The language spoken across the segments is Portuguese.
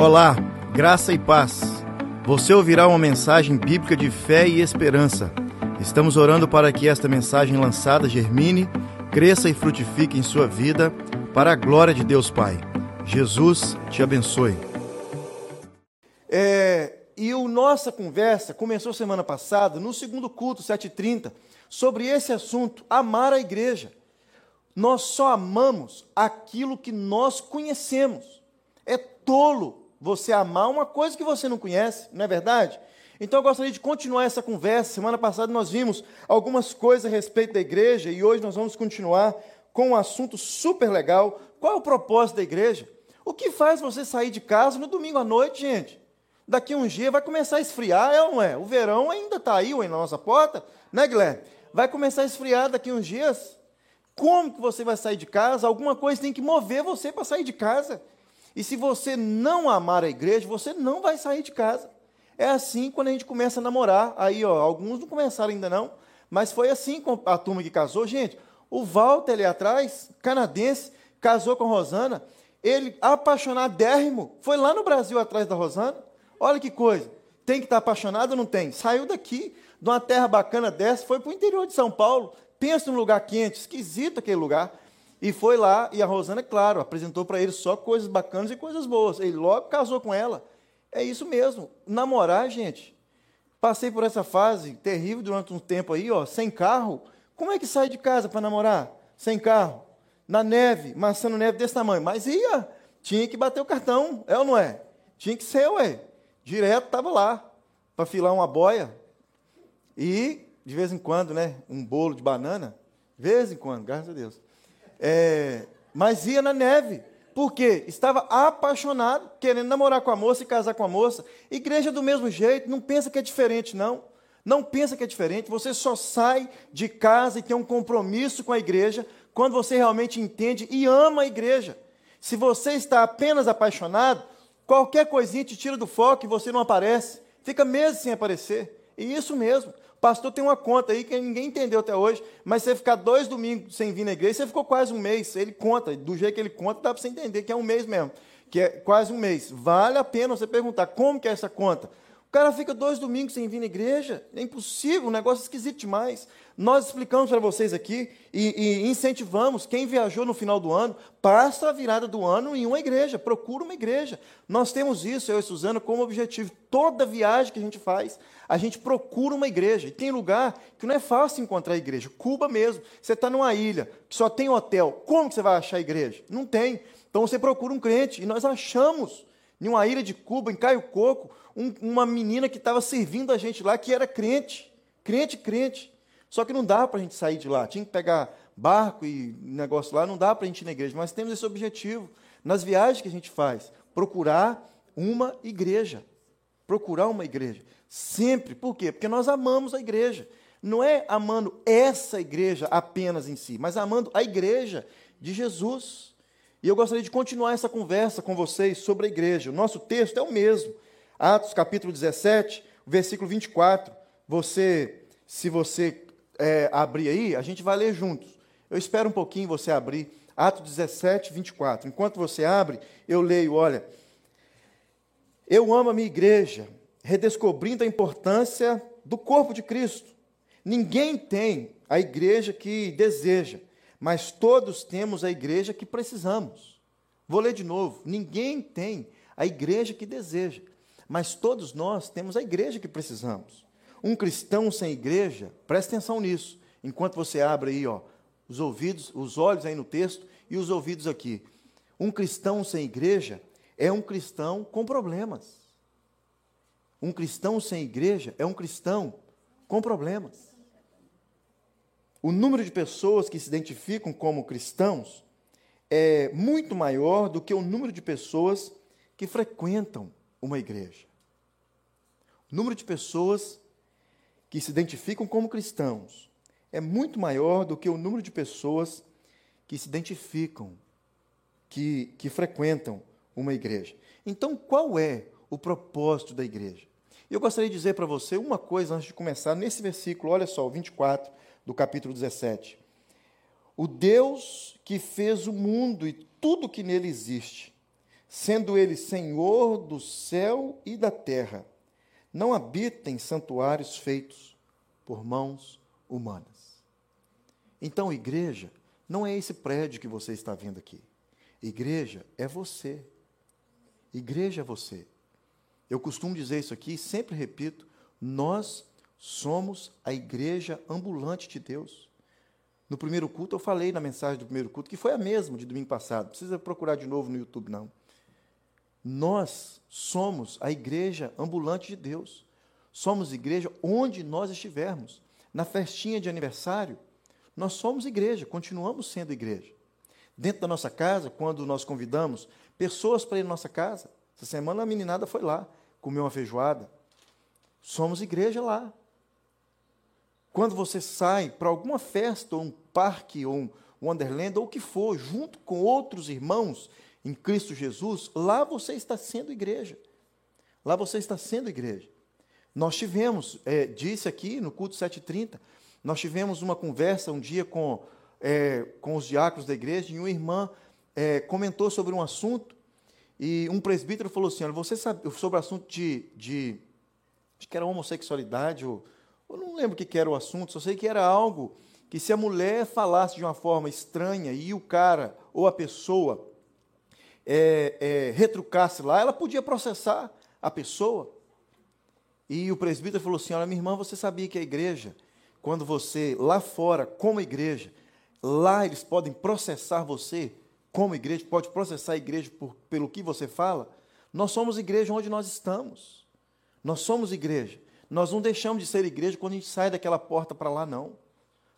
Olá, graça e paz. Você ouvirá uma mensagem bíblica de fé e esperança. Estamos orando para que esta mensagem lançada germine, cresça e frutifique em sua vida, para a glória de Deus Pai. Jesus te abençoe. É, e a nossa conversa começou semana passada, no segundo culto, 7h30, sobre esse assunto, amar a igreja. Nós só amamos aquilo que nós conhecemos. É tolo você amar uma coisa que você não conhece, não é verdade? Então eu gostaria de continuar essa conversa. Semana passada nós vimos algumas coisas a respeito da igreja e hoje nós vamos continuar com um assunto super legal. Qual é o propósito da igreja? O que faz você sair de casa no domingo à noite, gente? Daqui um dia vai começar a esfriar, é ou não é? O verão ainda está aí na nossa porta, né, Guilherme? Vai começar a esfriar daqui uns dias. Como que você vai sair de casa? Alguma coisa tem que mover você para sair de casa. E se você não amar a igreja, você não vai sair de casa. É assim quando a gente começa a namorar. Aí, ó, alguns não começaram ainda não, mas foi assim com a turma que casou. Gente, o Walter ali atrás, canadense, casou com Rosana. Ele, apaixonadérrimo, foi lá no Brasil atrás da Rosana. Olha que coisa. Tem que estar apaixonado ou não tem? Saiu daqui, de uma terra bacana dessa, foi para o interior de São Paulo. Pensa num lugar quente, esquisito aquele lugar. E foi lá, e a Rosana, claro, apresentou para ele só coisas bacanas e coisas boas. Ele logo casou com ela. É isso mesmo. Namorar, gente. Passei por essa fase terrível durante um tempo aí, ó, sem carro. Como é que sai de casa para namorar? Sem carro. Na neve, maçã neve desse tamanho. Mas ia, tinha que bater o cartão, é ou não é? Tinha que ser, ué. Direto estava lá, para filar uma boia. E, de vez em quando, né, um bolo de banana. De vez em quando, graças a Deus. É, mas ia na neve. Por quê? Estava apaixonado, querendo namorar com a moça e casar com a moça. Igreja do mesmo jeito, não pensa que é diferente, não. Não pensa que é diferente. Você só sai de casa e tem um compromisso com a igreja quando você realmente entende e ama a igreja. Se você está apenas apaixonado, qualquer coisinha te tira do foco e você não aparece. Fica meses sem aparecer. E isso mesmo. Pastor tem uma conta aí que ninguém entendeu até hoje, mas você ficar dois domingos sem vir na igreja, você ficou quase um mês. Ele conta, do jeito que ele conta, dá para você entender que é um mês mesmo, que é quase um mês. Vale a pena você perguntar como que é essa conta. O cara fica dois domingos sem vir na igreja, é impossível, um negócio esquisito demais. Nós explicamos para vocês aqui e, e, incentivamos quem viajou no final do ano, passa a virada do ano em uma igreja, procura uma igreja. Nós temos isso, eu e Suzana, como objetivo. Toda viagem que a gente faz, a gente procura uma igreja. E tem lugar que não é fácil encontrar igreja. Cuba mesmo. Você está numa ilha que só tem hotel. Como que você vai achar igreja? Não tem. Então você procura um crente. E nós achamos, em uma ilha de Cuba, em Caio Coco, um, uma menina que estava servindo a gente lá, que era crente, crente, crente. Só que não dá para a gente sair de lá, tinha que pegar barco e negócio lá, não dá para a gente ir na igreja, mas temos esse objetivo, nas viagens que a gente faz, procurar uma igreja. Procurar uma igreja. Sempre. Por quê? Porque nós amamos a igreja. Não é amando essa igreja apenas em si, mas amando a igreja de Jesus. E eu gostaria de continuar essa conversa com vocês sobre a igreja. O nosso texto é o mesmo. Atos capítulo 17, versículo 24. Você, se você é, abrir aí, a gente vai ler juntos. Eu espero um pouquinho você abrir. Atos 17, 24. Enquanto você abre, eu leio, olha. Eu amo a minha igreja, redescobrindo a importância do corpo de Cristo. Ninguém tem a igreja que deseja, mas todos temos a igreja que precisamos. Vou ler de novo. Ninguém tem a igreja que deseja, mas todos nós temos a igreja que precisamos. Um cristão sem igreja, preste atenção nisso, enquanto você abre aí, ó, os ouvidos, os olhos aí no texto e os ouvidos aqui. Um cristão sem igreja é um cristão com problemas. Um cristão sem igreja é um cristão com problemas. O número de pessoas que se identificam como cristãos é muito maior do que o número de pessoas que frequentam uma igreja. O número de pessoas que se identificam como cristãos é muito maior do que o número de pessoas que se identificam, que, que frequentam uma igreja. Então, qual é o propósito da igreja? Eu gostaria de dizer para você uma coisa antes de começar, nesse versículo, olha só, o 24 do capítulo 17. O Deus que fez o mundo e tudo que nele existe, sendo ele Senhor do céu e da terra. Não habita em santuários feitos por mãos humanas. Então, igreja, não é esse prédio que você está vendo aqui. Igreja é você. Igreja é você. Eu costumo dizer isso aqui, sempre repito: nós somos a igreja ambulante de Deus. No primeiro culto, eu falei na mensagem do primeiro culto, que foi a mesma de domingo passado. Não precisa procurar de novo no YouTube, não. Nós somos a igreja ambulante de Deus. Somos igreja onde nós estivermos. Na festinha de aniversário, nós somos igreja, continuamos sendo igreja. Dentro da nossa casa, quando nós convidamos pessoas para ir na nossa casa, essa semana a meninada foi lá, comeu uma feijoada. Somos igreja lá. Quando você sai para alguma festa, ou um parque, ou um Wonderland, ou o que for, junto com outros irmãos em Cristo Jesus, lá você está sendo igreja. Lá você está sendo igreja. Nós tivemos, é, disse aqui no culto 730, nós tivemos uma conversa um dia com, é, com os diáconos da igreja e uma irmã é, comentou sobre um assunto e um presbítero falou assim: olha, você sabe sobre o assunto de, de acho que era homossexualidade ou eu não lembro o que era o assunto, só sei que era algo que se a mulher falasse de uma forma estranha e o cara ou a pessoa é, é, retrucasse lá, ela podia processar a pessoa. E o presbítero falou assim: Olha, minha irmã, você sabia que a igreja, quando você, lá fora, como igreja, lá eles podem processar você, como igreja, pode processar a igreja por, pelo que você fala? Nós somos igreja onde nós estamos. Nós somos igreja. Nós não deixamos de ser igreja quando a gente sai daquela porta para lá, não.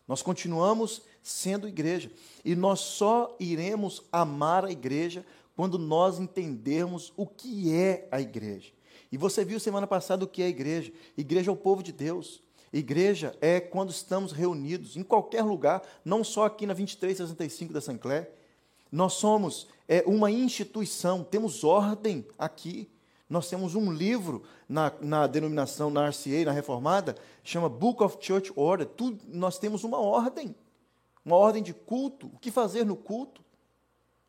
Nós continuamos sendo igreja. E nós só iremos amar a igreja quando nós entendermos o que é a igreja. E você viu semana passada o que é a igreja. Igreja é o povo de Deus. Igreja é quando estamos reunidos em qualquer lugar, não só aqui na 2365 da Sancler. Nós somos é, uma instituição, temos ordem aqui. Nós temos um livro na, na denominação, na RCA, na reformada, chama Book of Church Order. Tudo, nós temos uma ordem, uma ordem de culto. O que fazer no culto?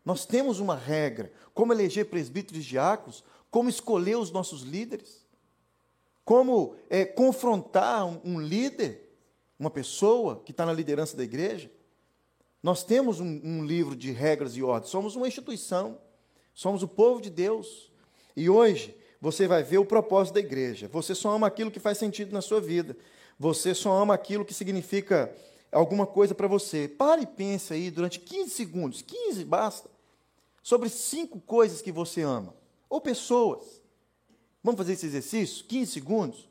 Nós temos uma regra. Como eleger presbíteros e diáconos, como escolher os nossos líderes, como é, confrontar um, um, líder, uma pessoa que está na liderança da igreja. Nós temos um, um livro de regras e ordens, somos uma instituição, somos o povo de Deus. E hoje você vai ver o propósito da igreja. Você só ama aquilo que faz sentido na sua vida. Você só ama aquilo que significa alguma coisa para você. Pare e pense aí durante 15 segundos, 15 basta, sobre cinco coisas que você ama. Ou pessoas. Vamos fazer esse exercício? 15 segundos.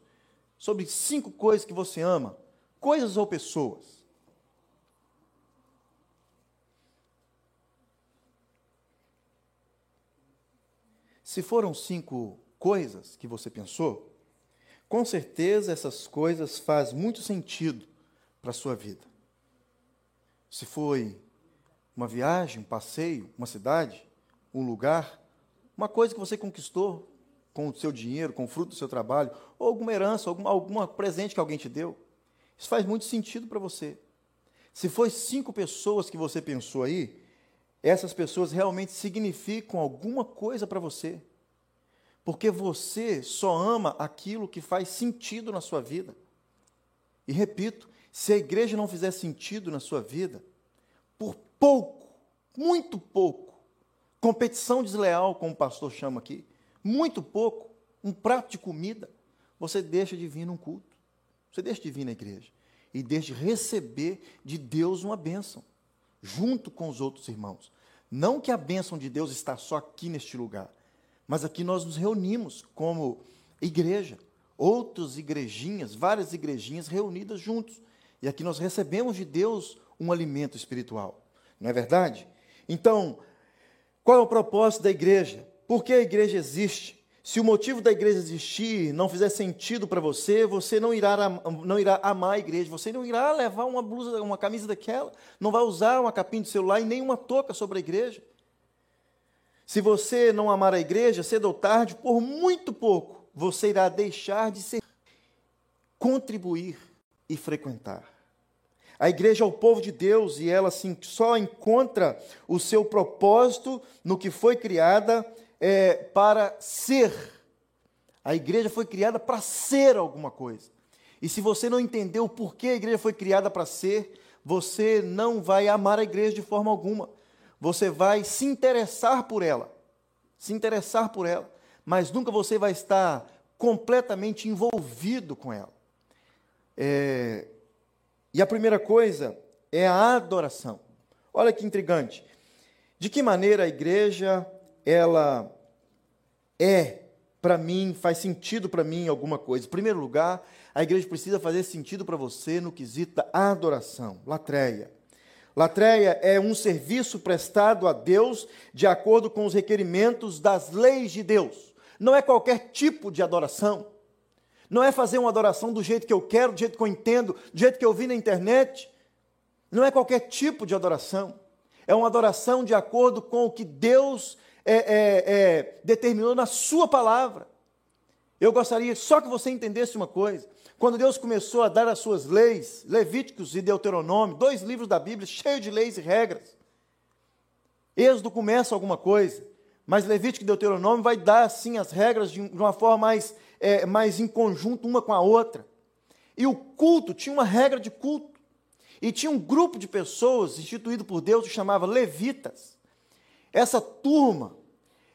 Sobre cinco coisas que você ama. Coisas ou pessoas. Se foram cinco coisas que você pensou, com certeza essas coisas fazem muito sentido para a sua vida. Se foi uma viagem, um passeio, uma cidade, um lugar, uma coisa que você conquistou com o seu dinheiro, com o fruto do seu trabalho, ou alguma herança, algum alguma presente que alguém te deu, isso faz muito sentido para você. Se foi cinco pessoas que você pensou aí, essas pessoas realmente significam alguma coisa para você. Porque você só ama aquilo que faz sentido na sua vida. E repito, se a igreja não fizer sentido na sua vida, por pouco, muito pouco, competição desleal, como o pastor chama aqui, muito pouco, um prato de comida, você deixa de vir num culto. Você deixa de vir na igreja. E deixa de receber de Deus uma bênção, junto com os outros irmãos. Não que a bênção de Deus está só aqui neste lugar, mas aqui nós nos reunimos como igreja, outras igrejinhas, várias igrejinhas reunidas juntos. E aqui nós recebemos de Deus um alimento espiritual. Não é verdade? Então, qual é o propósito da igreja? Por que a igreja existe? Se o motivo da igreja existir não fizer sentido para você, você não irá, não irá amar a igreja, você não irá levar uma blusa, uma camisa daquela, não vai usar uma capinha de celular e nem uma touca sobre a igreja. Se você não amar a igreja, cedo ou tarde, por muito pouco, você irá deixar de ser, contribuir e frequentar. A igreja é o povo de Deus e ela assim, só encontra o seu propósito no que foi criada é, para ser. A igreja foi criada para ser alguma coisa. E se você não entendeu o porquê a igreja foi criada para ser, você não vai amar a igreja de forma alguma. Você vai se interessar por ela, se interessar por ela, mas nunca você vai estar completamente envolvido com ela. É, e a primeira coisa é a adoração. Olha que intrigante. De que maneira a igreja ela é para mim, faz sentido para mim alguma coisa? Em primeiro lugar, a igreja precisa fazer sentido para você no quesito da adoração, latreia. Latreia é um serviço prestado a Deus de acordo com os requerimentos das leis de Deus. Não é qualquer tipo de adoração. Não é fazer uma adoração do jeito que eu quero, do jeito que eu entendo, do jeito que eu vi na internet. Não é qualquer tipo de adoração. É uma adoração de acordo com o que Deus é, é, é, determinou na Sua palavra. Eu gostaria só que você entendesse uma coisa. Quando Deus começou a dar as suas leis, Levíticos e Deuteronômio, dois livros da Bíblia cheios de leis e regras. Êxodo começa alguma coisa, mas Levítico e Deuteronômio vai dar, assim, as regras de uma forma mais é, mais em conjunto uma com a outra. E o culto tinha uma regra de culto. E tinha um grupo de pessoas instituído por Deus que chamava levitas. Essa turma,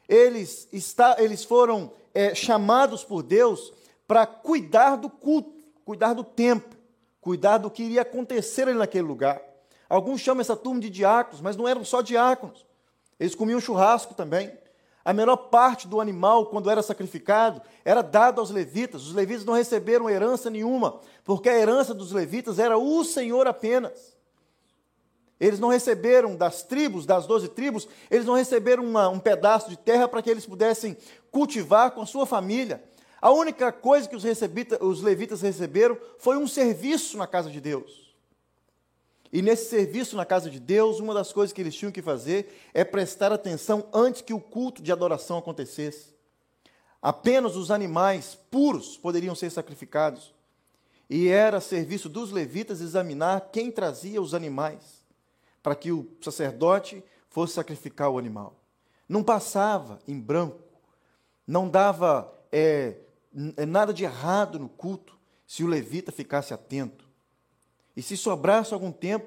eles, está, eles foram é, chamados por Deus para cuidar do culto, cuidar do templo, cuidar do que iria acontecer ali naquele lugar. Alguns chamam essa turma de diáconos, mas não eram só diáconos. Eles comiam churrasco também. A melhor parte do animal, quando era sacrificado, era dado aos levitas. Os levitas não receberam herança nenhuma, porque a herança dos levitas era o Senhor apenas. Eles não receberam das tribos, das doze tribos, eles não receberam uma, um pedaço de terra para que eles pudessem cultivar com a sua família. A única coisa que os, os levitas receberam foi um serviço na casa de Deus. E nesse serviço na casa de Deus, uma das coisas que eles tinham que fazer é prestar atenção antes que o culto de adoração acontecesse. Apenas os animais puros poderiam ser sacrificados. E era serviço dos levitas examinar quem trazia os animais, para que o sacerdote fosse sacrificar o animal. Não passava em branco, não dava é, nada de errado no culto se o levita ficasse atento. E se sobrasse algum tempo,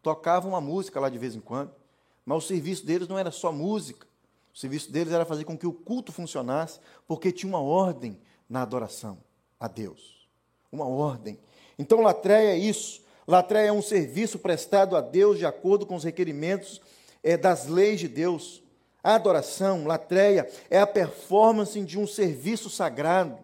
tocavam uma música lá de vez em quando. Mas o serviço deles não era só música. O serviço deles era fazer com que o culto funcionasse, porque tinha uma ordem na adoração a Deus. Uma ordem. Então, latreia é isso. Latreia é um serviço prestado a Deus de acordo com os requerimentos é, das leis de Deus. A adoração, latreia, é a performance de um serviço sagrado.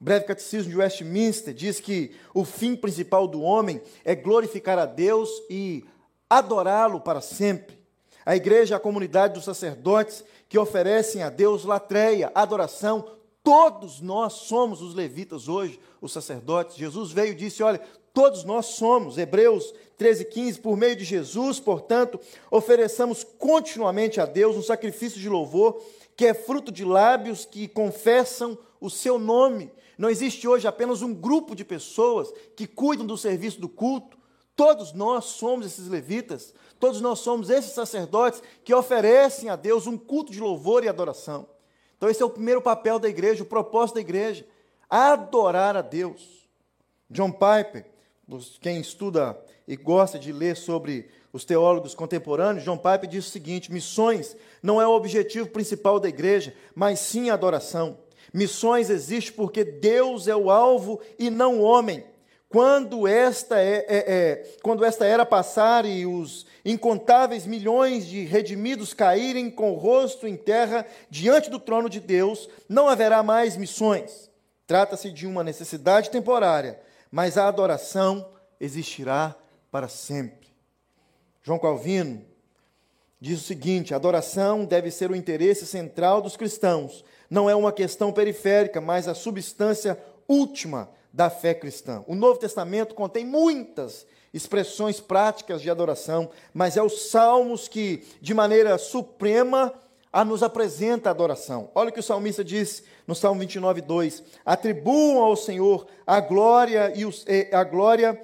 O breve catecismo de Westminster diz que o fim principal do homem é glorificar a Deus e adorá-lo para sempre. A igreja é a comunidade dos sacerdotes que oferecem a Deus latreia, adoração. Todos nós somos os levitas hoje, os sacerdotes. Jesus veio e disse: Olha, todos nós somos. Hebreus 13, 15. Por meio de Jesus, portanto, ofereçamos continuamente a Deus um sacrifício de louvor que é fruto de lábios que confessam o seu nome. Não existe hoje apenas um grupo de pessoas que cuidam do serviço do culto. Todos nós somos esses levitas, todos nós somos esses sacerdotes que oferecem a Deus um culto de louvor e adoração. Então, esse é o primeiro papel da igreja, o propósito da igreja: adorar a Deus. John Piper, quem estuda e gosta de ler sobre os teólogos contemporâneos, John Piper diz o seguinte: missões não é o objetivo principal da igreja, mas sim a adoração. Missões existe porque Deus é o alvo e não o homem. Quando esta, é, é, é, quando esta era passar e os incontáveis milhões de redimidos caírem com o rosto em terra diante do trono de Deus, não haverá mais missões. Trata-se de uma necessidade temporária, mas a adoração existirá para sempre. João Calvino diz o seguinte: a adoração deve ser o interesse central dos cristãos, não é uma questão periférica, mas a substância última da fé cristã. O Novo Testamento contém muitas expressões práticas de adoração, mas é os salmos que, de maneira suprema, a nos apresenta a adoração. Olha o que o salmista diz no Salmo 29, 2: Atribuam ao Senhor a glória e os, a glória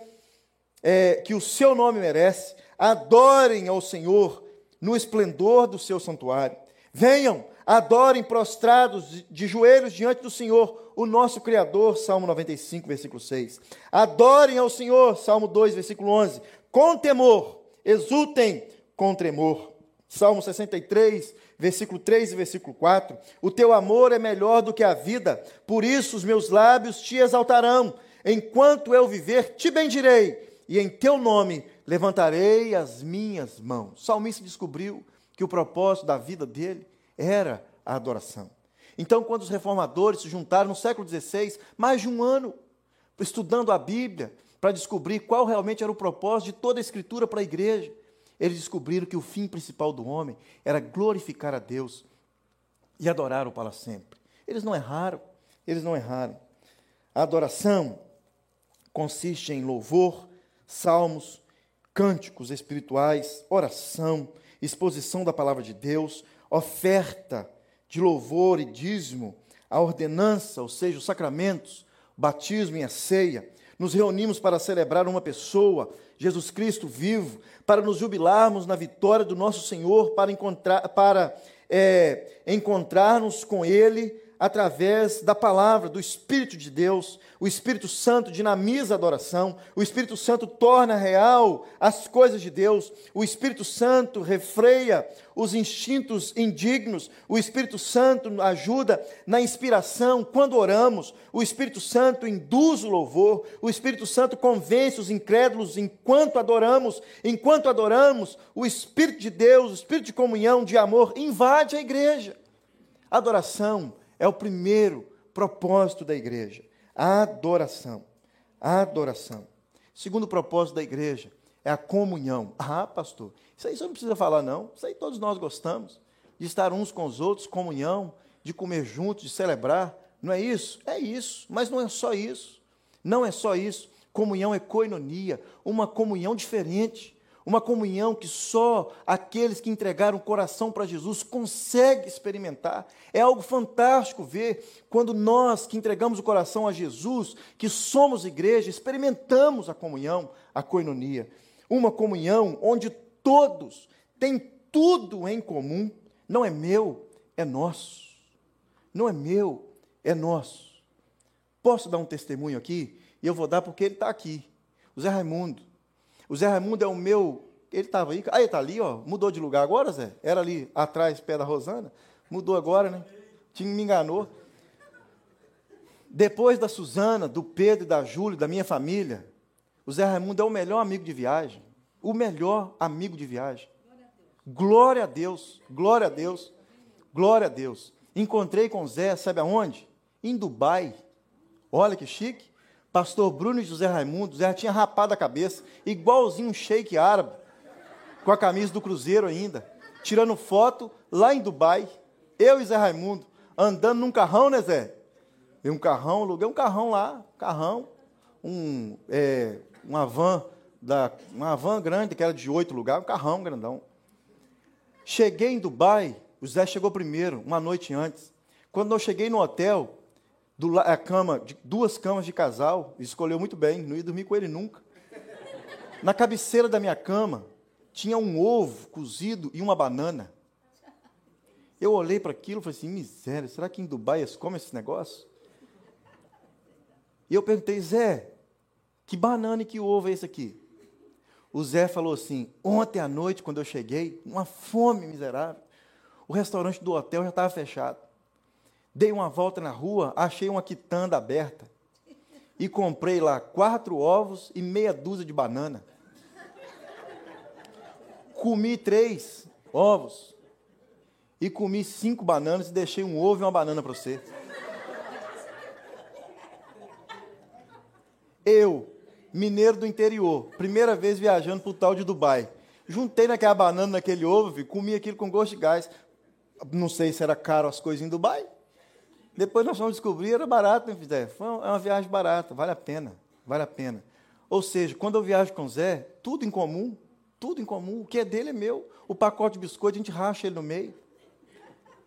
é, que o seu nome merece. Adorem ao Senhor no esplendor do seu santuário. Venham, adorem prostrados de, joelhos diante do Senhor, o nosso Criador. Salmo 95, versículo 6. Adorem ao Senhor. Salmo 2, versículo 11. Com temor, exultem com tremor. Salmo 63, versículo 3 e versículo 4. O teu amor é melhor do que a vida, por isso os meus lábios te exaltarão. Enquanto eu viver, te bendirei, e em teu nome levantarei as minhas mãos. O salmista descobriu que o propósito da vida dele era a adoração. Então, quando os reformadores se juntaram no século XVI, mais de um ano, estudando a Bíblia, para descobrir qual realmente era o propósito de toda a Escritura para a igreja, eles descobriram que o fim principal do homem era glorificar a Deus e adorar-o para sempre. Eles não erraram, eles não erraram. A adoração consiste em louvor, salmos, cânticos espirituais, oração, exposição da palavra de Deus, oferta de louvor e dízimo, a ordenança, ou seja, os sacramentos, o batismo e a ceia. Nos reunimos para celebrar uma pessoa, Jesus Cristo vivo, para nos jubilarmos na vitória do nosso Senhor, para, encontrar, para é, com Ele através da palavra, do Espírito de Deus. O Espírito Santo dinamiza a adoração, o Espírito Santo torna real as coisas de Deus, o Espírito Santo refreia os instintos indignos, o Espírito Santo ajuda na inspiração quando oramos, o Espírito Santo induz o louvor, o Espírito Santo convence os incrédulos enquanto adoramos, enquanto adoramos, o Espírito de Deus, o Espírito de comunhão, de amor, invade a igreja. Adoração é o primeiro propósito da igreja. A adoração. A adoração. Segundo propósito da igreja é a comunhão. Ah, pastor, isso aí você não precisa falar, não. Isso aí todos nós gostamos. De estar uns com os outros, comunhão, de comer juntos, de celebrar. Não é isso? É isso. Mas não é só isso. Não é só isso. Comunhão é coinonia, uma comunhão diferente uma comunhão que só aqueles que entregaram o coração para Jesus conseguem experimentar. É algo fantástico ver quando nós que entregamos o coração a Jesus, que somos igreja, experimentamos a comunhão, a coinonia. Uma comunhão onde todos têm tudo em comum. Não é meu, é nosso. Não é meu, é nosso. Posso dar um testemunho aqui? E eu vou dar porque ele está aqui. O Zé Raimundo. O Zé Raimundo é o meu. Ele estava aí. Ah, ele está ali, ó. Mudou de lugar agora, Zé? Era ali atrás, pé da Rosana. Mudou agora, né? Tinha, me enganou. Depois da Suzana, do Pedro e da Júlia, da minha família, o Zé Raimundo é o melhor amigo de viagem. O melhor amigo de viagem. Glória a Deus, glória a Deus, glória a Deus. Encontrei com o Zé, sabe aonde? Em Dubai. Olha que chique. Pastor Bruno e José Raimundo, José tinha rapado a cabeça, igualzinho um sheik árabe, com a camisa do Cruzeiro ainda, tirando foto lá em Dubai. Eu e Zé Raimundo, andando num carrão, né, Zé? E um carrão, aluguei um carrão lá, carrão, um, é, uma van, da, uma van grande, que era de oito lugares, um carrão grandão. Cheguei em Dubai, o Zé chegou primeiro, uma noite antes. Quando eu cheguei no hotel, do, a cama, de, duas camas de casal, escolheu muito bem, não ia dormir com ele nunca. Na cabeceira da minha cama tinha um ovo cozido e uma banana. Eu olhei para aquilo e falei assim: miséria, será que em Dubai eles comem esse negócio? E eu perguntei, Zé, que banana e que ovo é esse aqui? O Zé falou assim: ontem à noite, quando eu cheguei, uma fome miserável. O restaurante do hotel já estava fechado. Dei uma volta na rua, achei uma quitanda aberta e comprei lá quatro ovos e meia dúzia de banana. Comi três ovos e comi cinco bananas e deixei um ovo e uma banana para você. Eu, mineiro do interior, primeira vez viajando para o tal de Dubai. Juntei naquela banana, naquele ovo, comi aquilo com gosto de gás. Não sei se era caro as coisas em Dubai. Depois nós vamos descobrir, era barato, né, Zé? Foi é uma viagem barata, vale a pena, vale a pena. Ou seja, quando eu viajo com o Zé, tudo em comum, tudo em comum. O que é dele é meu. O pacote de biscoito, a gente racha ele no meio.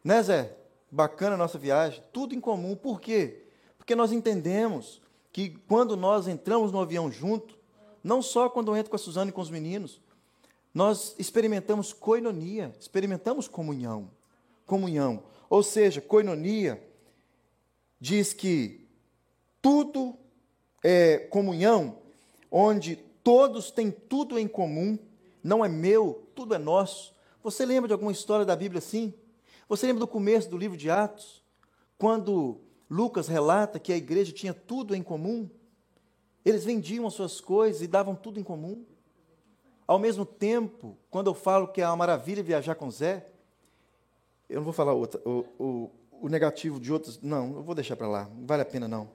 Né, Zé? Bacana a nossa viagem. Tudo em comum. Por quê? Porque nós entendemos que quando nós entramos no avião junto, não só quando eu entro com a Suzana e com os meninos. Nós experimentamos coinonia, experimentamos comunhão. Comunhão. Ou seja, coinonia diz que tudo é comunhão, onde todos têm tudo em comum, não é meu, tudo é nosso. Você lembra de alguma história da Bíblia assim? Você lembra do começo do livro de Atos? Quando Lucas relata que a igreja tinha tudo em comum? Eles vendiam as suas coisas e davam tudo em comum. Ao mesmo tempo, quando eu falo que é uma maravilha viajar com Zé, eu não vou falar outra, o, o, o negativo de outros, não, eu vou deixar para lá, não vale a pena não.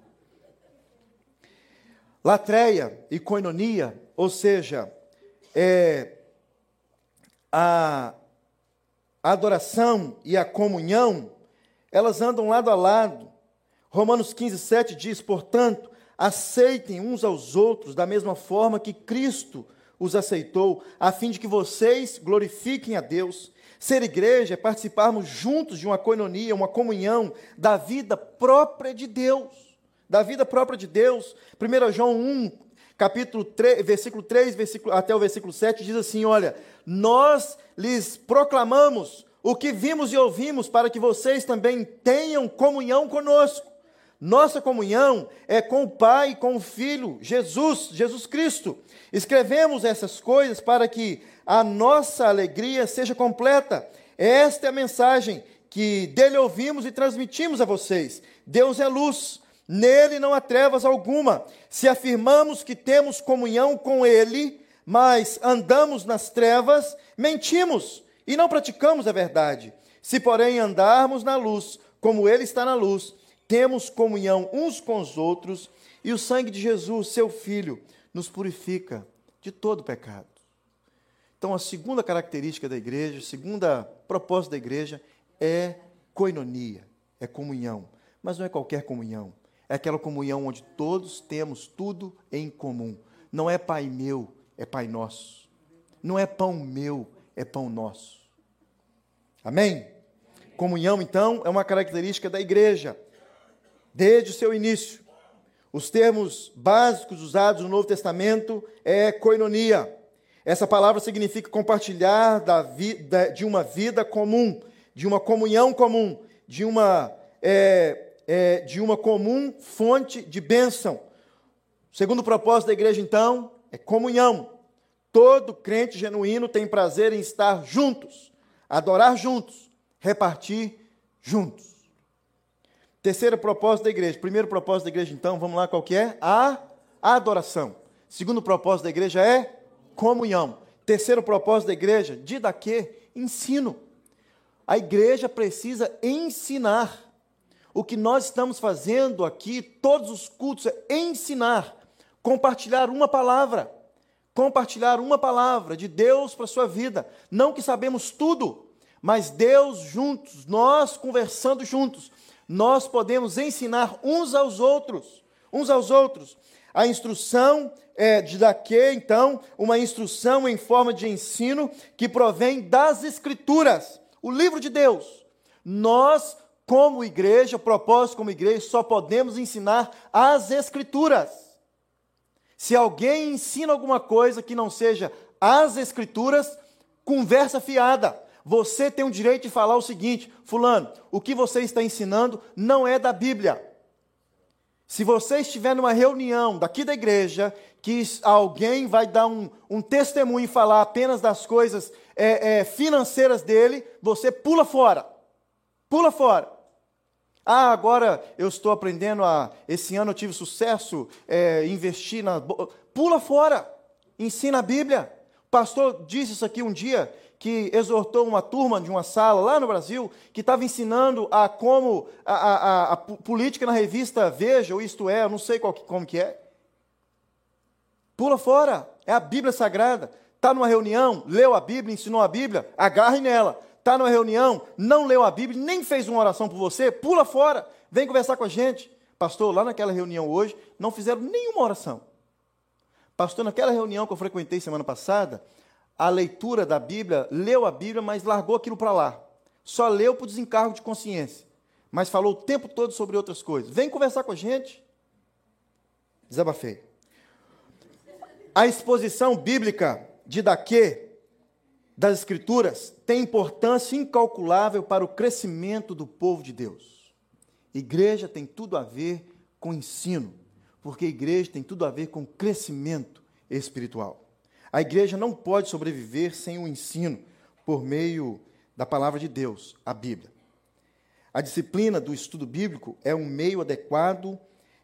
Latreia e coinonia, ou seja, é, a, adoração e a comunhão, elas andam lado a lado. Romanos 15, 7 diz, portanto, aceitem uns aos outros da mesma forma que Cristo os aceitou, a fim de que vocês glorifiquem a Deus. Ser igreja é participarmos juntos de uma coinonia, uma comunhão da vida própria de Deus. Da vida própria de Deus. 1 João 1, capítulo 3, versículo 3 versículo, até o versículo 7 diz assim: Olha, nós lhes proclamamos o que vimos e ouvimos para que vocês também tenham comunhão conosco. Nossa comunhão é com o Pai com o Filho, Jesus, Jesus Cristo. Escrevemos essas coisas para que a nossa alegria seja completa. Esta é a mensagem que dele ouvimos e transmitimos a vocês. Deus é luz, nele não há trevas alguma. Se afirmamos que temos comunhão com ele, mas andamos nas trevas, mentimos e não praticamos a verdade. Se, porém, andarmos na luz, como ele está na luz, temos comunhão uns com os outros, e o sangue de Jesus, seu Filho, nos purifica de todo pecado. Então, a segunda característica da igreja, a segunda propósito da igreja é coinonia, é comunhão. Mas não é qualquer comunhão. É aquela comunhão onde todos temos tudo em comum. Não é Pai meu, é Pai nosso. Não é pão meu, é pão nosso. Amém? Comunhão, então, é uma característica da igreja, desde o seu início. Os termos básicos usados no Novo Testamento é coinonia essa palavra significa compartilhar da vida, de uma vida comum, de uma comunhão comum, de uma, é, é, de uma comum fonte de bênção. O segundo propósito da igreja, então, é comunhão. Todo crente genuíno tem prazer em estar juntos, adorar juntos, repartir juntos. Terceiro propósito da igreja. Primeiro propósito da igreja, então, vamos lá, qual que é? A adoração. Segundo propósito da igreja é comunhão. Terceiro propósito da igreja, de daqui, ensino. A igreja precisa ensinar. O que nós estamos fazendo aqui, todos os cultos, é ensinar, compartilhar uma palavra, compartilhar uma palavra de Deus para a sua vida. Não que sabemos tudo, mas Deus juntos, nós conversando juntos, nós podemos ensinar uns aos outros, uns aos outros. A instrução é, de daqui, então, uma instrução em forma de ensino que provém das Escrituras, o livro de Deus. Nós, como igreja, propósito como igreja, só podemos ensinar as Escrituras. Se alguém ensina alguma coisa que não seja as Escrituras, conversa fiada. Você tem o direito de falar o seguinte: Fulano, o que você está ensinando não é da Bíblia. Se você estiver numa reunião daqui da igreja, que alguém vai dar um, um testemunho e falar apenas das coisas é, é, financeiras dele, você pula fora. Pula fora. Ah, agora eu estou aprendendo a. Esse ano eu tive sucesso, é, investir na. Pula fora. Ensina a Bíblia. O pastor disse isso aqui um dia que exortou uma turma de uma sala lá no Brasil, que estava ensinando a como a, a, a, política na revista Veja, ou Isto É, eu não sei qual, como que é. Pula fora, é a Bíblia Sagrada. Está numa reunião, leu a Bíblia, ensinou a Bíblia, agarre nela. Está numa reunião, não leu a Bíblia, nem fez uma oração por você, pula fora, vem conversar com a gente. Pastor, lá naquela reunião hoje, não fizeram nenhuma oração. Pastor, naquela reunião que eu frequentei semana passada, a leitura da Bíblia, leu a Bíblia, mas largou aquilo para lá. Só leu por desencargo de consciência. Mas falou o tempo todo sobre outras coisas. Vem conversar com a gente. Desabafei. A exposição bíblica de Daquê das Escrituras tem importância incalculável para o crescimento do povo de Deus. Igreja tem tudo a ver com ensino, porque igreja tem tudo a ver com crescimento espiritual. A igreja não pode sobreviver sem o ensino por meio da palavra de Deus, a Bíblia. A disciplina do estudo bíblico é um meio adequado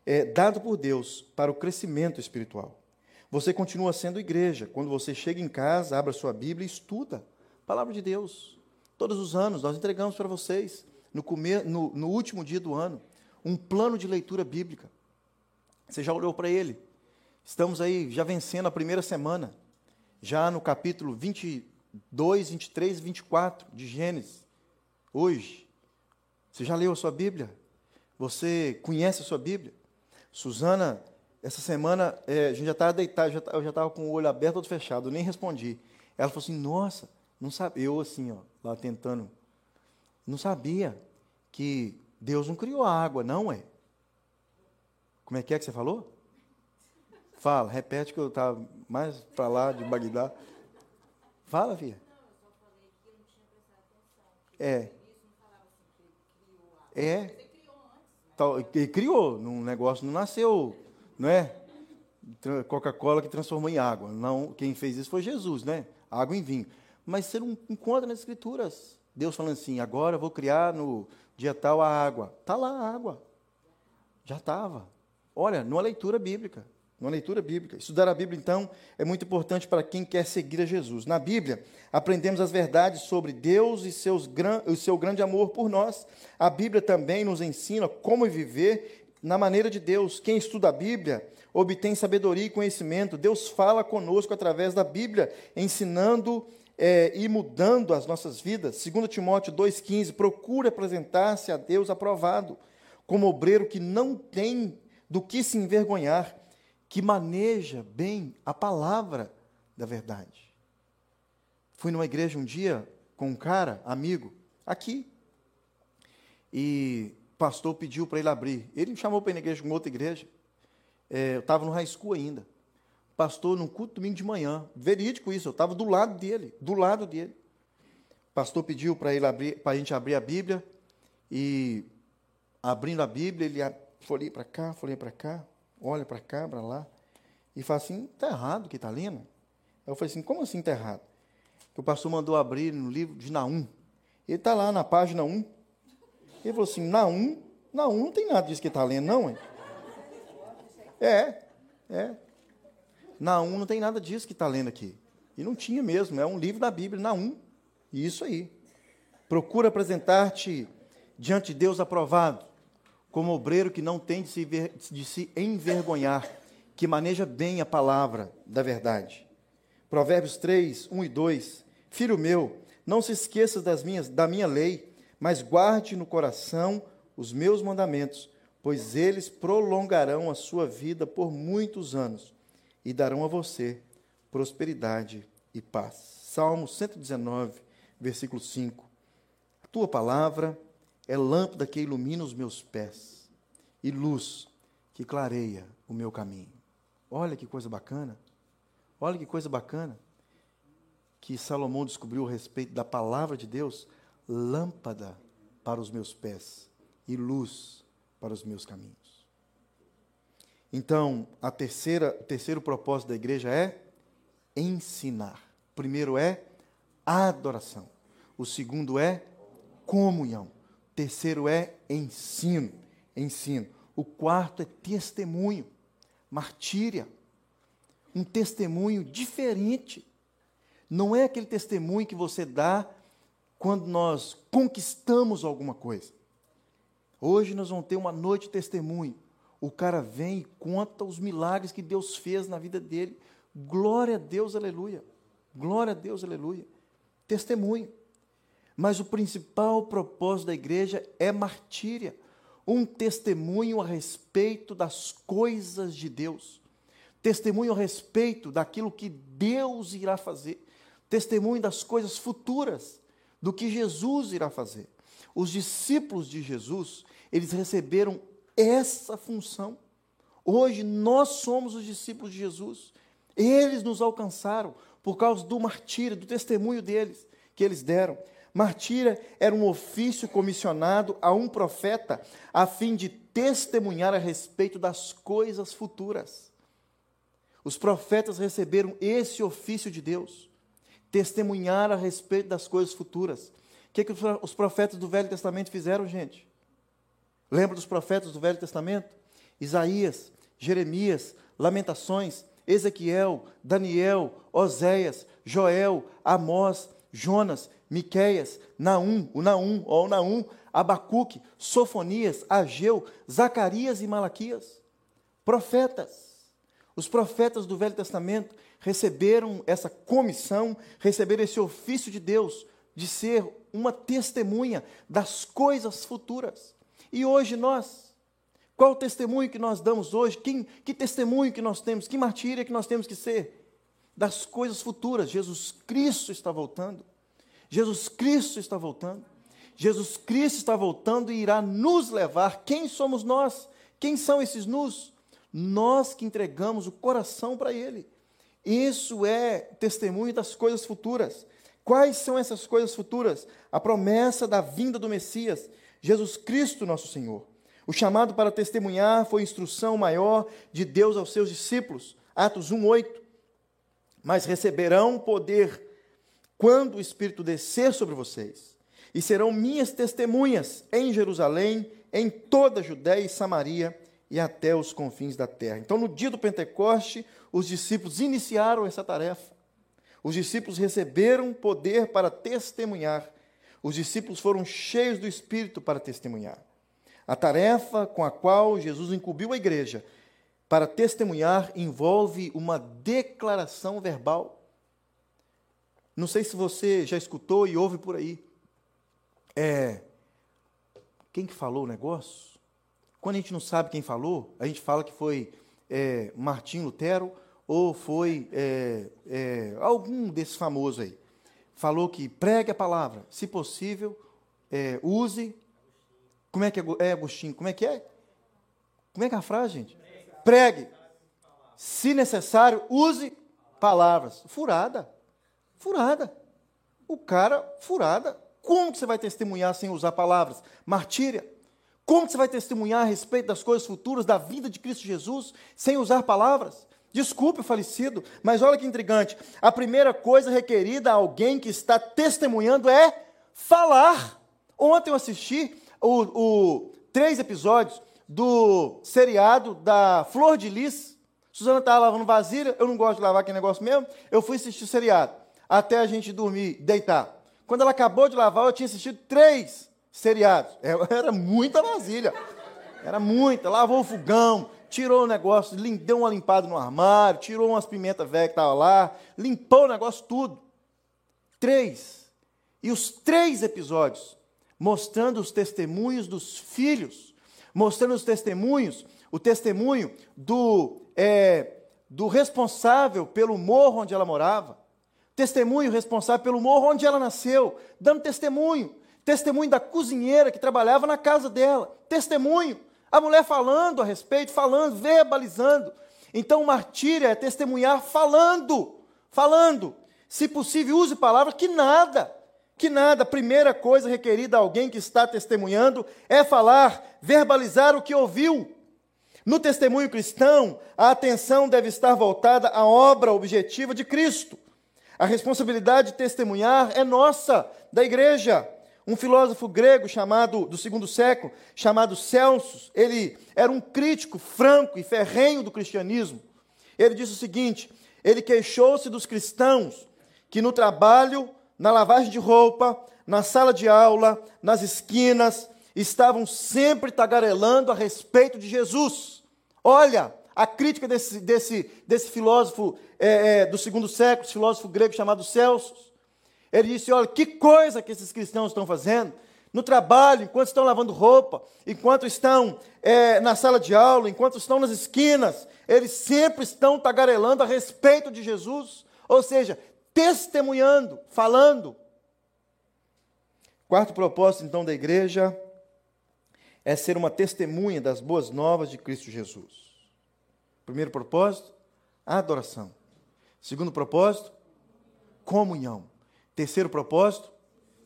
é, dado por Deus para o crescimento espiritual. Você continua sendo igreja. Quando você chega em casa, abra sua Bíblia e estuda a palavra de Deus. Todos os anos nós entregamos para vocês, no, comer, no, no último dia do ano, um plano de leitura bíblica. Você já olhou para ele? Estamos aí já vencendo a primeira semana, já no capítulo 22, 23 e 24 de Gênesis. Hoje, você já leu a sua Bíblia? Você conhece a sua Bíblia? Suzana essa semana, é, a gente já estava deitado, eu já estava com o olho aberto ou fechado, eu nem respondi. Ela falou assim, nossa, não sabia. Eu assim, ó, lá tentando. Não sabia que Deus não criou a água, não é? Como é que é que você falou? Fala, repete que eu estava mais para lá de Bagdá. Fala, filha. É. É. Ele criou, um negócio não nasceu não é? Coca-Cola que transformou em água. Não, quem fez isso foi Jesus, né? Água em vinho. Mas você não encontra nas escrituras Deus falando assim: agora vou criar no dia tal a água. Está lá a água. Já estava. Olha, numa leitura bíblica. Numa leitura bíblica. Estudar a Bíblia, então, é muito importante para quem quer seguir a Jesus. Na Bíblia, aprendemos as verdades sobre Deus e seus, o seu grande amor por nós. A Bíblia também nos ensina como viver na maneira de Deus. Quem estuda a Bíblia obtém sabedoria e conhecimento. Deus fala conosco através da Bíblia, ensinando é, e mudando as nossas vidas. 2 Timóteo 2,15: procura apresentar-se a Deus aprovado, como obreiro que não tem do que se envergonhar, que maneja bem a palavra da verdade. Fui numa igreja um dia com um cara, amigo, aqui. E pastor pediu para ele abrir. Ele me chamou para ir na igreja com outra igreja. É, eu estava no high school ainda. Pastor, num culto domingo de manhã. Verídico isso, eu estava do lado dele, do lado dele. pastor pediu para ele abrir, para a gente abrir a Bíblia. E abrindo a Bíblia, ele folhei para cá, folhei para cá, olha para cá, para lá. E fala assim, está errado o que está lendo. Eu falei assim, como assim está errado? O pastor mandou abrir no livro de Naum. Ele está lá na página 1. Ele falou assim, Naum, Naum não tem nada disso que está lendo, não, hein? É, é. Naum não tem nada disso que está lendo aqui. E não tinha mesmo, é um livro da Bíblia, Naum. E isso aí. Procura apresentar-te diante de Deus aprovado, como obreiro que não tem de se, de se envergonhar, que maneja bem a palavra da verdade. Provérbios 3, 1 e 2. Filho meu, não se esqueças das minhas, da minha lei, mas guarde no coração os meus mandamentos, pois eles prolongarão a sua vida por muitos anos e darão a você prosperidade e paz. Salmo 119, versículo 5. A tua palavra é lâmpada que ilumina os meus pés e luz que clareia o meu caminho. Olha que coisa bacana. Olha que coisa bacana que Salomão descobriu a respeito da palavra de Deus lâmpada para os meus pés e luz para os meus caminhos. Então, a terceira, o terceiro propósito da igreja é ensinar. O primeiro é adoração. O segundo é comunhão. Terceiro é ensino. Ensino. O quarto é testemunho, martíria. Um testemunho diferente. Não é aquele testemunho que você dá quando nós conquistamos alguma coisa. Hoje nós vamos ter uma noite de testemunho. O cara vem e conta os milagres que Deus fez na vida dele. Glória a Deus, aleluia. Glória a Deus, aleluia. Testemunho. Mas o principal propósito da igreja é martíria um testemunho a respeito das coisas de Deus, testemunho a respeito daquilo que Deus irá fazer, testemunho das coisas futuras do que Jesus irá fazer. Os discípulos de Jesus, eles receberam essa função. Hoje nós somos os discípulos de Jesus Eles nos alcançaram por causa do martírio, do testemunho deles, que eles deram. Martírio era um ofício comissionado a um profeta a fim de testemunhar a respeito das coisas futuras. Os profetas receberam esse ofício de Deus, testemunhar a respeito das coisas futuras. O que, que os profetas do Velho Testamento fizeram, gente? Lembra dos profetas do Velho Testamento? Isaías, Jeremias, Lamentações, Ezequiel, Daniel, Oséias, Joel, Amós, Jonas, Miqueias, Naum, o Naum, o Naum, Abacuque, Sofonias, Ageu, Zacarias e Malaquias. Profetas. Os profetas do Velho Testamento receberam essa comissão, receberam esse ofício de Deus de ser uma testemunha das coisas futuras. E hoje nós, qual o testemunho que nós damos hoje? Quem, que testemunho que nós temos? Que martíria que nós temos que ser? Das coisas futuras. Jesus Cristo está voltando. Jesus Cristo está voltando. Jesus Cristo está voltando e irá nos levar. Quem somos nós? Quem são esses nus? Nós que entregamos o coração para Ele. Isso é testemunho das coisas futuras. Quais são essas coisas futuras? A promessa da vinda do Messias, Jesus Cristo, nosso Senhor. O chamado para testemunhar foi instrução maior de Deus aos seus discípulos. Atos 1:8. Mas receberão poder quando o Espírito descer sobre vocês, e serão minhas testemunhas em Jerusalém, em toda a Judéia e Samaria e até os confins da terra. Então, no dia do Pentecoste, os discípulos iniciaram essa tarefa. Os discípulos receberam poder para testemunhar. Os discípulos foram cheios do Espírito para testemunhar. A tarefa com a qual Jesus incumbiu a igreja para testemunhar envolve uma declaração verbal. Não sei se você já escutou e ouve por aí. É, quem que falou o negócio? Quando a gente não sabe quem falou, a gente fala que foi é, Martim Lutero ou foi é, é, algum desses famosos aí. Falou que pregue a palavra, se possível, é, use. Como é que é, é, Agostinho? Como é que é? Como é que é a frase, gente? Pregue. Se necessário, use palavras. Furada. Furada. O cara, furada. Como que você vai testemunhar sem usar palavras? Martíria. Como que você vai testemunhar a respeito das coisas futuras, da vida de Cristo Jesus, sem usar palavras? Desculpe falecido, mas olha que intrigante. A primeira coisa requerida a alguém que está testemunhando é falar. Ontem eu assisti o, o três episódios do seriado da Flor de Lis. Suzana estava lavando vasilha, eu não gosto de lavar aquele negócio mesmo. Eu fui assistir o seriado até a gente dormir, deitar. Quando ela acabou de lavar, eu tinha assistido três seriados. É, era muita vasilha. Era muita. Lavou o fogão, tirou o negócio, deu uma limpada no armário, tirou umas pimentas velhas que estavam lá, limpou o negócio tudo. Três. E os três episódios mostrando os testemunhos dos filhos, mostrando os testemunhos, o testemunho do, é, do responsável pelo morro onde ela morava, testemunho responsável pelo morro onde ela nasceu, dando testemunho, testemunho da cozinheira que trabalhava na casa dela, testemunho, a mulher falando a respeito, falando, verbalizando. Então, martírio é testemunhar falando, falando. Se possível, use palavras que nada, que nada. A primeira coisa requerida a alguém que está testemunhando é falar, verbalizar o que ouviu. No testemunho cristão, a atenção deve estar voltada à obra objetiva de Cristo. A responsabilidade de testemunhar é nossa, da igreja. Um filósofo grego chamado do segundo século, chamado Celsus, ele era um crítico franco e ferrenho do cristianismo. Ele disse o seguinte: ele queixou-se dos cristãos que no trabalho, na lavagem de roupa, na sala de aula, nas esquinas, estavam sempre tagarelando a respeito de Jesus. Olha, a crítica desse, desse, desse filósofo é, é, do segundo século, esse filósofo grego chamado Celsus. Ele disse: Olha, que coisa que esses cristãos estão fazendo. No trabalho, enquanto estão lavando roupa, enquanto estão é, na sala de aula, enquanto estão nas esquinas, eles sempre estão tagarelando a respeito de Jesus, ou seja, testemunhando, falando. Quarto propósito, então, da igreja é ser uma testemunha das boas novas de Cristo Jesus. Primeiro propósito, adoração. Segundo propósito, comunhão. Terceiro propósito,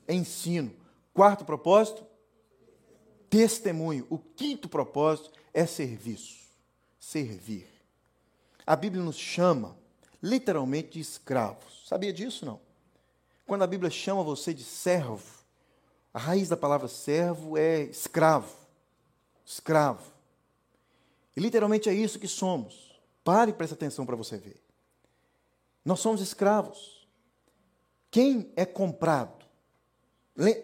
ensino. Quarto propósito, testemunho. O quinto propósito é serviço. Servir. A Bíblia nos chama literalmente de escravos. Sabia disso não? Quando a Bíblia chama você de servo, a raiz da palavra servo é escravo. Escravo. E literalmente é isso que somos. Pare e preste atenção para você ver. Nós somos escravos. Quem é comprado?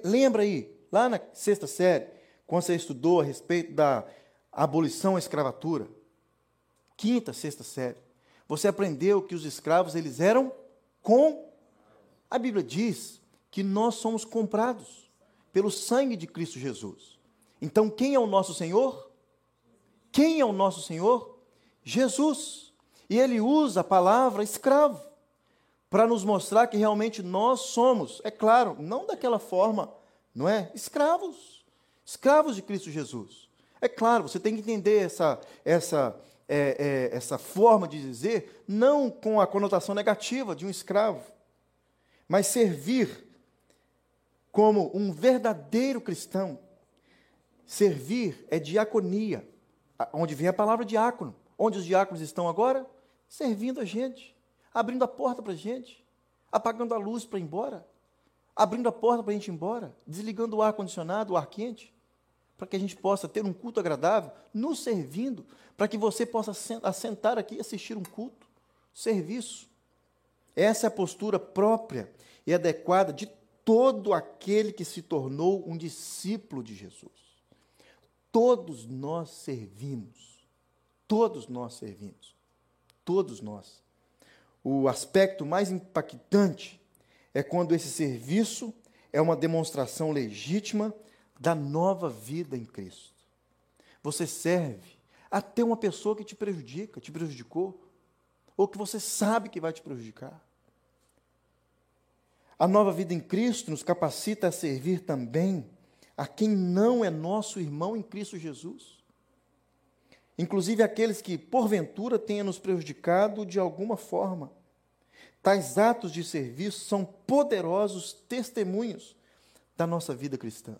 Lembra aí, lá na sexta série, quando você estudou a respeito da abolição à escravatura, quinta, sexta série, você aprendeu que os escravos eles eram com a Bíblia diz que nós somos comprados pelo sangue de Cristo Jesus. Então, quem é o nosso Senhor? Quem é o nosso Senhor? Jesus. E ele usa a palavra escravo para nos mostrar que realmente nós somos, é claro, não daquela forma, não é? Escravos. Escravos de Cristo Jesus. É claro, você tem que entender essa, essa, é, é, essa forma de dizer, não com a conotação negativa de um escravo, mas servir como um verdadeiro cristão. Servir é diaconia, onde vem a palavra diácono. Onde os diáconos estão agora? Servindo a gente, abrindo a porta para a gente, apagando a luz para ir embora, abrindo a porta para a gente ir embora, desligando o ar-condicionado, o ar quente para que a gente possa ter um culto agradável, nos servindo, para que você possa assentar aqui e assistir um culto, serviço. Essa é a postura própria e adequada de todo aquele que se tornou um discípulo de Jesus. Todos nós servimos. Todos nós servimos. Todos nós. O aspecto mais impactante é quando esse serviço é uma demonstração legítima da nova vida em Cristo. Você serve até uma pessoa que te prejudica, te prejudicou, ou que você sabe que vai te prejudicar. A nova vida em Cristo nos capacita a servir também a quem não é nosso irmão em Cristo Jesus. Inclusive aqueles que, porventura, tenham nos prejudicado de alguma forma. Tais atos de serviço são poderosos testemunhos da nossa vida cristã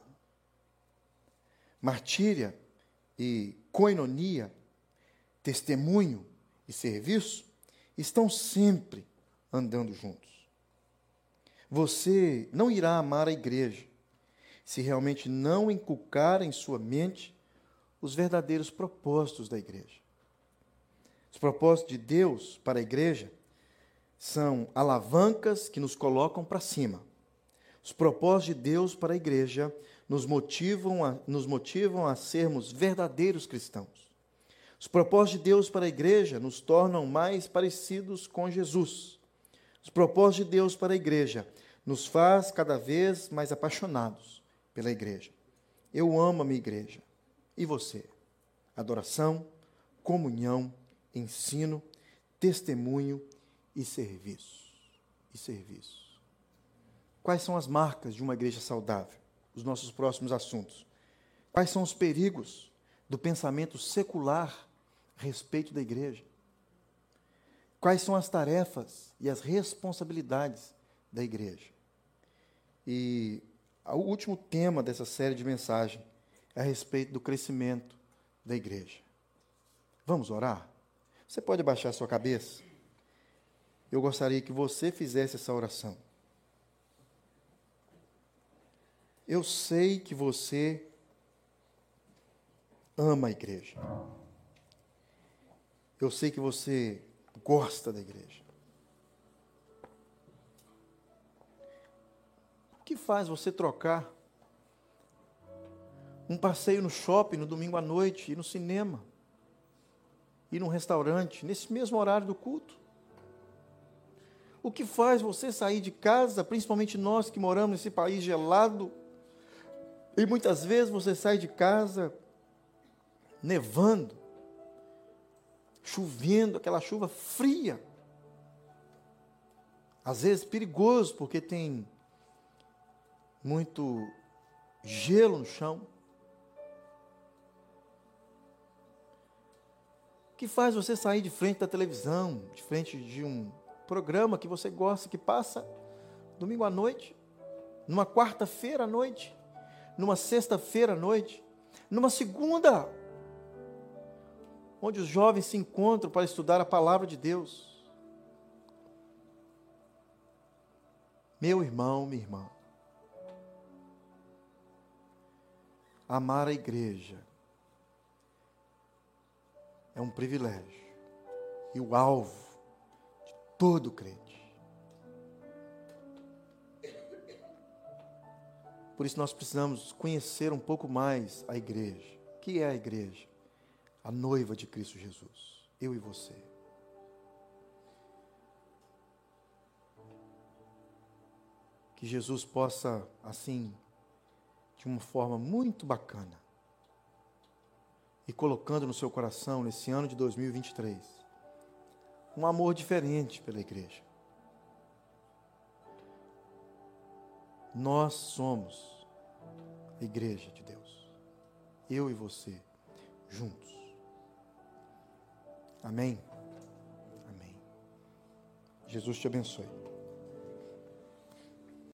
martíria e coinonia, testemunho e serviço, estão sempre andando juntos. Você não irá amar a igreja se realmente não inculcar em sua mente os verdadeiros propósitos da igreja. Os propósitos de Deus para a igreja são alavancas que nos colocam para cima. Os propósitos de Deus para a igreja nos motivam a, nos motivam a sermos verdadeiros cristãos. Os propósitos de Deus para a igreja nos tornam mais parecidos com Jesus. Os propósitos de Deus para a igreja nos faz cada vez mais apaixonados pela igreja. Eu amo a minha igreja. E você? Adoração, comunhão, ensino, testemunho e serviço. E serviço. Quais são as marcas de uma igreja saudável? os nossos próximos assuntos. Quais são os perigos do pensamento secular a respeito da igreja? Quais são as tarefas e as responsabilidades da igreja? E o último tema dessa série de mensagens é a respeito do crescimento da igreja. Vamos orar? Você pode abaixar sua cabeça? Eu gostaria que você fizesse essa oração. Eu sei que você ama a igreja. Eu sei que você gosta da igreja. Que faz você trocar um passeio no shopping no domingo à noite, ir no cinema, ir num restaurante, nesse mesmo horário do culto? O que faz você sair de casa, principalmente nós que moramos nesse país gelado, e muitas vezes você sai de casa nevando, chovendo, aquela chuva fria. Às vezes perigoso, porque tem muito gelo no chão. Que faz você sair de frente da televisão, de frente de um programa que você gosta, que passa domingo à noite, numa quarta-feira à noite, numa sexta-feira à noite, numa segunda, onde os jovens se encontram para estudar a palavra de Deus. Meu irmão, minha irmã, amar a igreja é um privilégio e o alvo de todo crente. Por isso nós precisamos conhecer um pouco mais a igreja. O que é a igreja? A noiva de Cristo Jesus. Eu e você. Que Jesus possa, assim, de uma forma muito bacana, e colocando no seu coração, nesse ano de 2023, um amor diferente pela igreja. Nós somos a igreja de Deus. Eu e você, juntos. Amém? Amém. Jesus te abençoe.